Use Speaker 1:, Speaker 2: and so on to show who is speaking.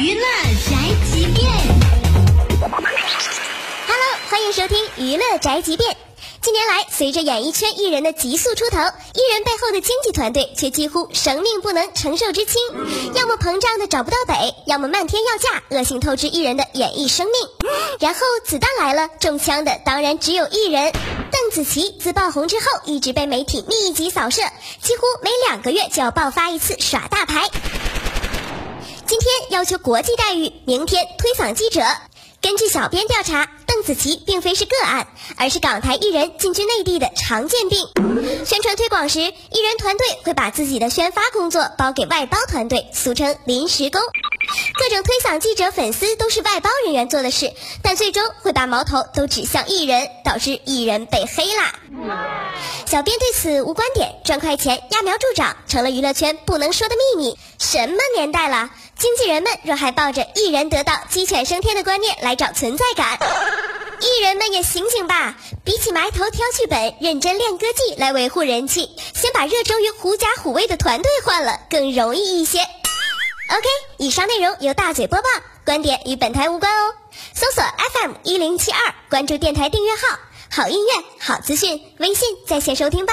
Speaker 1: 娱乐宅急便。Hello，欢迎收听娱乐宅急便。近年来，随着演艺圈艺人的急速出头，艺人背后的经纪团队却几乎生命不能承受之轻，要么膨胀的找不到北，要么漫天要价，恶性透支艺人的演艺生命。然后子弹来了，中枪的当然只有艺人。邓紫棋自爆红之后，一直被媒体密集扫射，几乎每两个月就要爆发一次耍大牌。天要求国际待遇，明天推搡记者。根据小编调查，邓紫棋并非是个案，而是港台艺人进军内地的常见病。宣传推广时，艺人团队会把自己的宣发工作包给外包团队，俗称临时工。各种推搡记者、粉丝都是外包人员做的事，但最终会把矛头都指向艺人，导致艺人被黑啦。小编对此无观点，赚快钱、揠苗助长成了娱乐圈不能说的秘密。什么年代了？经纪人们若还抱着艺人得道鸡犬升天的观念来找存在感，艺人们也醒醒吧！比起埋头挑剧本、认真练歌技来维护人气，先把热衷于狐假虎威的团队换了更容易一些。OK，以上内容由大嘴播报，观点与本台无关哦。搜索 FM 一零七二，关注电台订阅号，好音乐、好资讯，微信在线收听吧。